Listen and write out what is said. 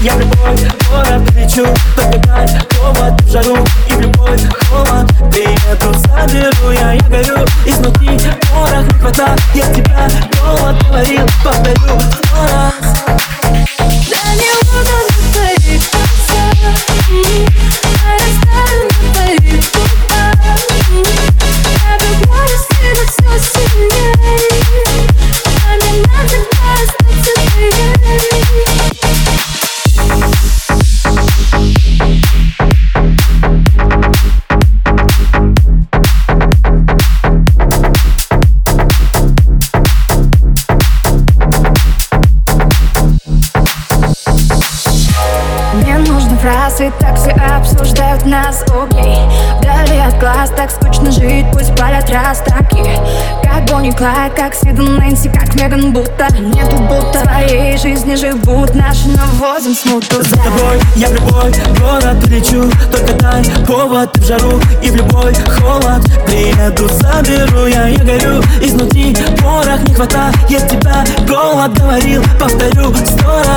я в любой город лечу дай повод в жару и в любой холод Приеду, заберу я, я горю. Изнутри Порох не хватает тебя Голод говорил, повторю Нужны фразы, так все обсуждают нас, окей Вдали от глаз, так скучно жить, пусть палят растаки. Как Бонни Клайд, как Сид и Нэнси, как Меган Будто Нету будто в твоей жизни живут наши, наводим смуту. За тобой я в любой город лечу Только дай повод в жару и в любой холод. Приеду, заберу я, я горю. Изнутри Порох не хватает тебя, голод говорил, повторю сто раз